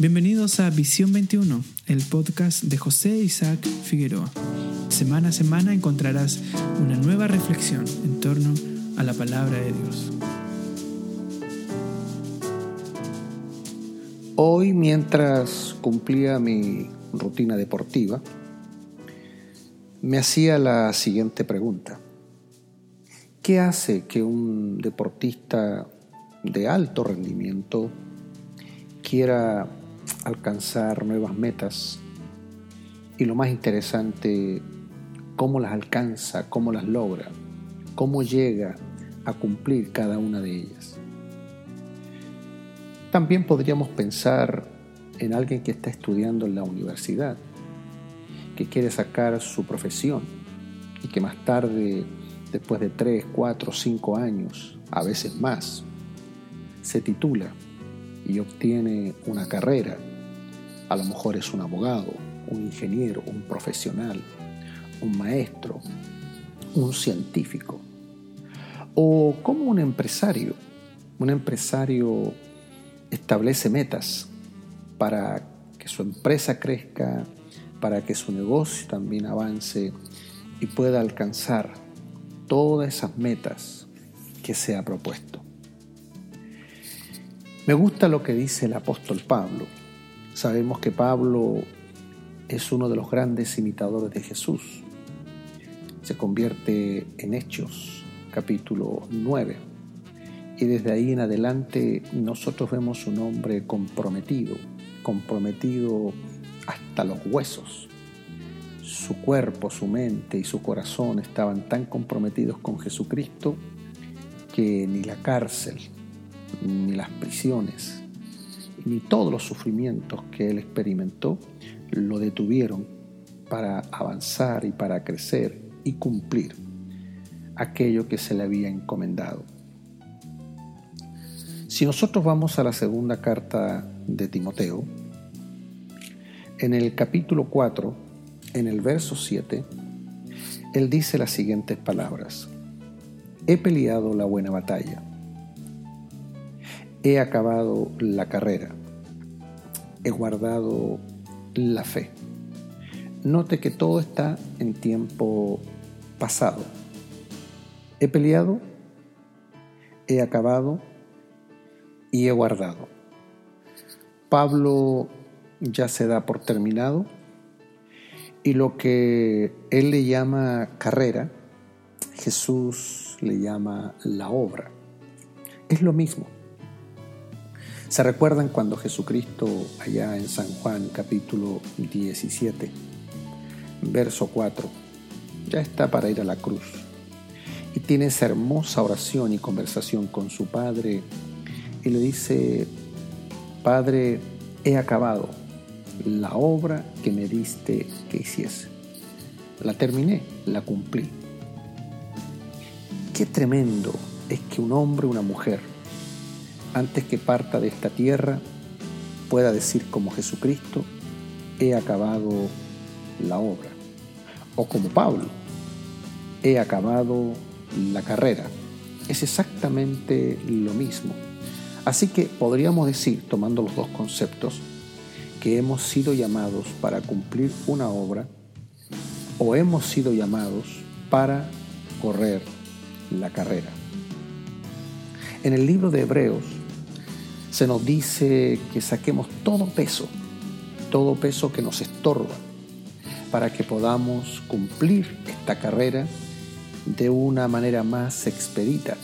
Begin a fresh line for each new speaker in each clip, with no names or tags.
Bienvenidos a Visión 21, el podcast de José Isaac Figueroa. Semana a semana encontrarás una nueva reflexión en torno a la palabra de Dios.
Hoy, mientras cumplía mi rutina deportiva, me hacía la siguiente pregunta. ¿Qué hace que un deportista de alto rendimiento quiera alcanzar nuevas metas y lo más interesante, cómo las alcanza, cómo las logra, cómo llega a cumplir cada una de ellas. También podríamos pensar en alguien que está estudiando en la universidad, que quiere sacar su profesión y que más tarde, después de 3, 4, 5 años, a veces más, se titula y obtiene una carrera. A lo mejor es un abogado, un ingeniero, un profesional, un maestro, un científico. O como un empresario. Un empresario establece metas para que su empresa crezca, para que su negocio también avance y pueda alcanzar todas esas metas que se ha propuesto. Me gusta lo que dice el apóstol Pablo. Sabemos que Pablo es uno de los grandes imitadores de Jesús. Se convierte en Hechos, capítulo 9. Y desde ahí en adelante nosotros vemos un hombre comprometido, comprometido hasta los huesos. Su cuerpo, su mente y su corazón estaban tan comprometidos con Jesucristo que ni la cárcel, ni las prisiones, ni todos los sufrimientos que él experimentó lo detuvieron para avanzar y para crecer y cumplir aquello que se le había encomendado. Si nosotros vamos a la segunda carta de Timoteo, en el capítulo 4, en el verso 7, él dice las siguientes palabras. He peleado la buena batalla he acabado la carrera, he guardado la fe. Note que todo está en tiempo pasado. He peleado, he acabado y he guardado. Pablo ya se da por terminado y lo que él le llama carrera, Jesús le llama la obra. Es lo mismo. ¿Se recuerdan cuando Jesucristo, allá en San Juan capítulo 17, verso 4, ya está para ir a la cruz y tiene esa hermosa oración y conversación con su Padre y le dice, Padre, he acabado la obra que me diste que hiciese. La terminé, la cumplí. Qué tremendo es que un hombre, una mujer, antes que parta de esta tierra, pueda decir como Jesucristo, he acabado la obra. O como Pablo, he acabado la carrera. Es exactamente lo mismo. Así que podríamos decir, tomando los dos conceptos, que hemos sido llamados para cumplir una obra o hemos sido llamados para correr la carrera. En el libro de Hebreos se nos dice que saquemos todo peso, todo peso que nos estorba, para que podamos cumplir esta carrera de una manera más expedita,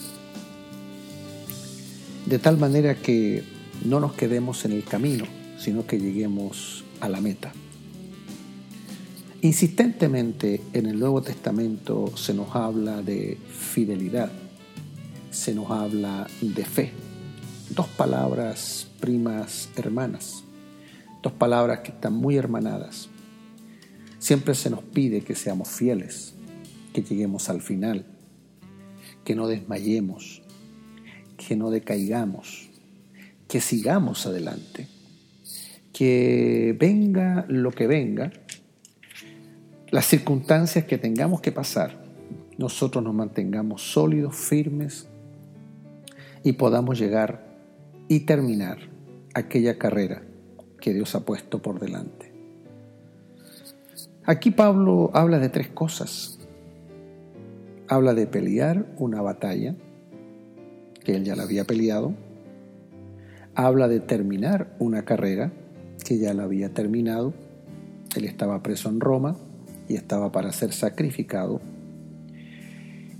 de tal manera que no nos quedemos en el camino, sino que lleguemos a la meta. Insistentemente en el Nuevo Testamento se nos habla de fidelidad, se nos habla de fe dos palabras primas hermanas, dos palabras que están muy hermanadas. Siempre se nos pide que seamos fieles, que lleguemos al final, que no desmayemos, que no decaigamos, que sigamos adelante, que venga lo que venga, las circunstancias que tengamos que pasar, nosotros nos mantengamos sólidos, firmes y podamos llegar y terminar aquella carrera que Dios ha puesto por delante. Aquí Pablo habla de tres cosas. Habla de pelear una batalla, que él ya la había peleado. Habla de terminar una carrera, que ya la había terminado. Él estaba preso en Roma y estaba para ser sacrificado.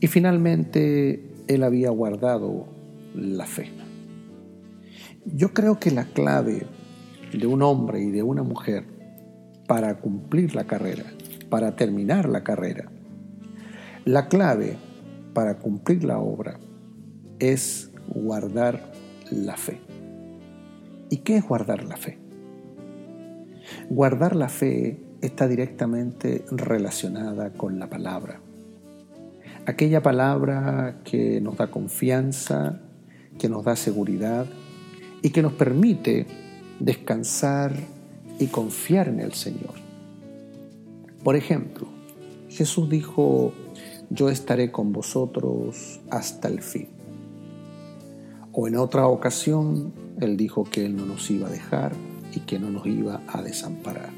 Y finalmente él había guardado la fe. Yo creo que la clave de un hombre y de una mujer para cumplir la carrera, para terminar la carrera, la clave para cumplir la obra es guardar la fe. ¿Y qué es guardar la fe? Guardar la fe está directamente relacionada con la palabra. Aquella palabra que nos da confianza, que nos da seguridad y que nos permite descansar y confiar en el Señor. Por ejemplo, Jesús dijo, yo estaré con vosotros hasta el fin. O en otra ocasión, Él dijo que Él no nos iba a dejar y que no nos iba a desamparar.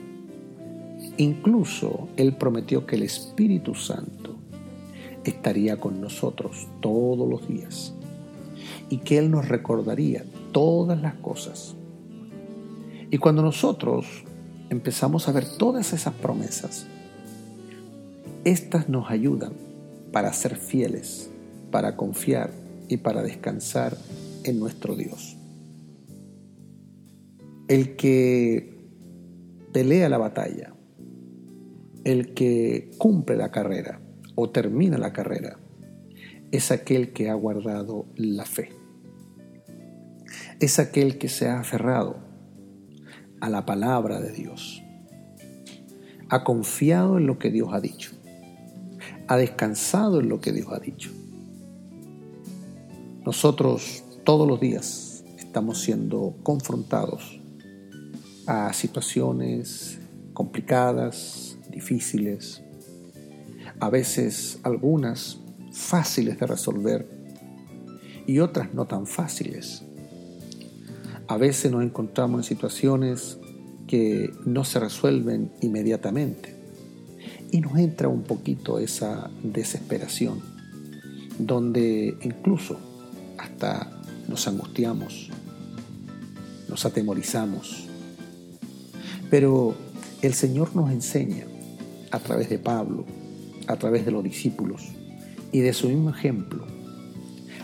Incluso Él prometió que el Espíritu Santo estaría con nosotros todos los días y que Él nos recordaría todas las cosas. Y cuando nosotros empezamos a ver todas esas promesas, estas nos ayudan para ser fieles, para confiar y para descansar en nuestro Dios. El que pelea la batalla, el que cumple la carrera o termina la carrera, es aquel que ha guardado la fe. Es aquel que se ha aferrado a la palabra de Dios. Ha confiado en lo que Dios ha dicho. Ha descansado en lo que Dios ha dicho. Nosotros todos los días estamos siendo confrontados a situaciones complicadas, difíciles, a veces algunas fáciles de resolver y otras no tan fáciles. A veces nos encontramos en situaciones que no se resuelven inmediatamente y nos entra un poquito esa desesperación, donde incluso hasta nos angustiamos, nos atemorizamos. Pero el Señor nos enseña a través de Pablo, a través de los discípulos y de su mismo ejemplo,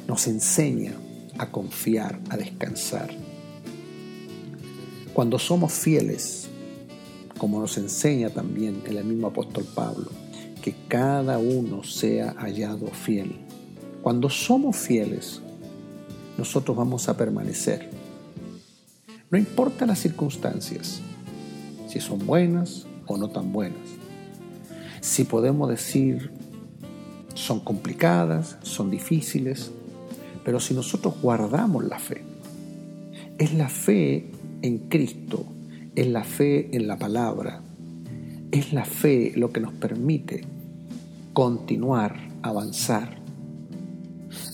nos enseña a confiar, a descansar. Cuando somos fieles, como nos enseña también el mismo apóstol Pablo, que cada uno sea hallado fiel. Cuando somos fieles, nosotros vamos a permanecer. No importa las circunstancias, si son buenas o no tan buenas si podemos decir son complicadas, son difíciles, pero si nosotros guardamos la fe, es la fe en Cristo, es la fe en la palabra, es la fe lo que nos permite continuar, avanzar,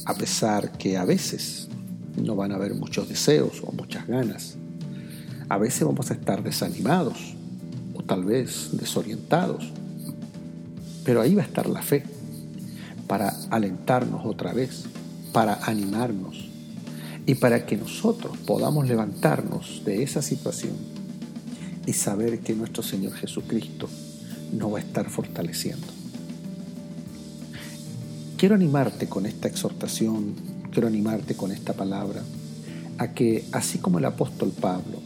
a pesar que a veces no van a haber muchos deseos o muchas ganas, a veces vamos a estar desanimados o tal vez desorientados, pero ahí va a estar la fe para alentarnos otra vez, para animarnos y para que nosotros podamos levantarnos de esa situación y saber que nuestro Señor Jesucristo nos va a estar fortaleciendo. Quiero animarte con esta exhortación, quiero animarte con esta palabra, a que así como el apóstol Pablo,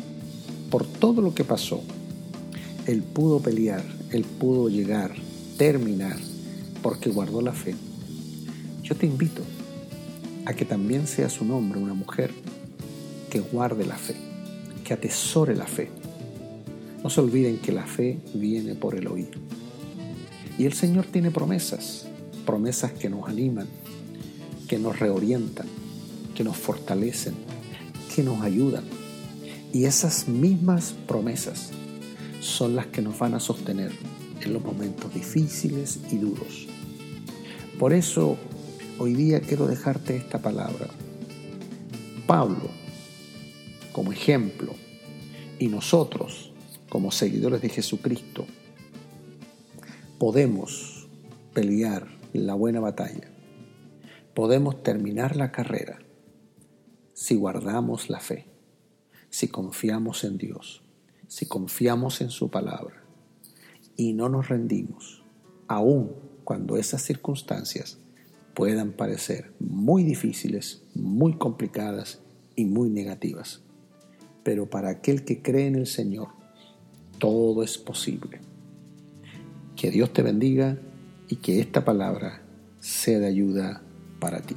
por todo lo que pasó, él pudo pelear, él pudo llegar terminar porque guardó la fe, yo te invito a que también seas un hombre, una mujer que guarde la fe, que atesore la fe. No se olviden que la fe viene por el oír. Y el Señor tiene promesas, promesas que nos animan, que nos reorientan, que nos fortalecen, que nos ayudan. Y esas mismas promesas son las que nos van a sostener en los momentos difíciles y duros. Por eso, hoy día quiero dejarte esta palabra. Pablo, como ejemplo, Y nosotros, como seguidores de Jesucristo, podemos pelear la buena batalla. Podemos terminar la carrera si guardamos la fe, si confiamos en Dios, si confiamos en su palabra y no nos rendimos, aun cuando esas circunstancias puedan parecer muy difíciles, muy complicadas y muy negativas. Pero para aquel que cree en el Señor, todo es posible. Que Dios te bendiga y que esta palabra sea de ayuda para ti.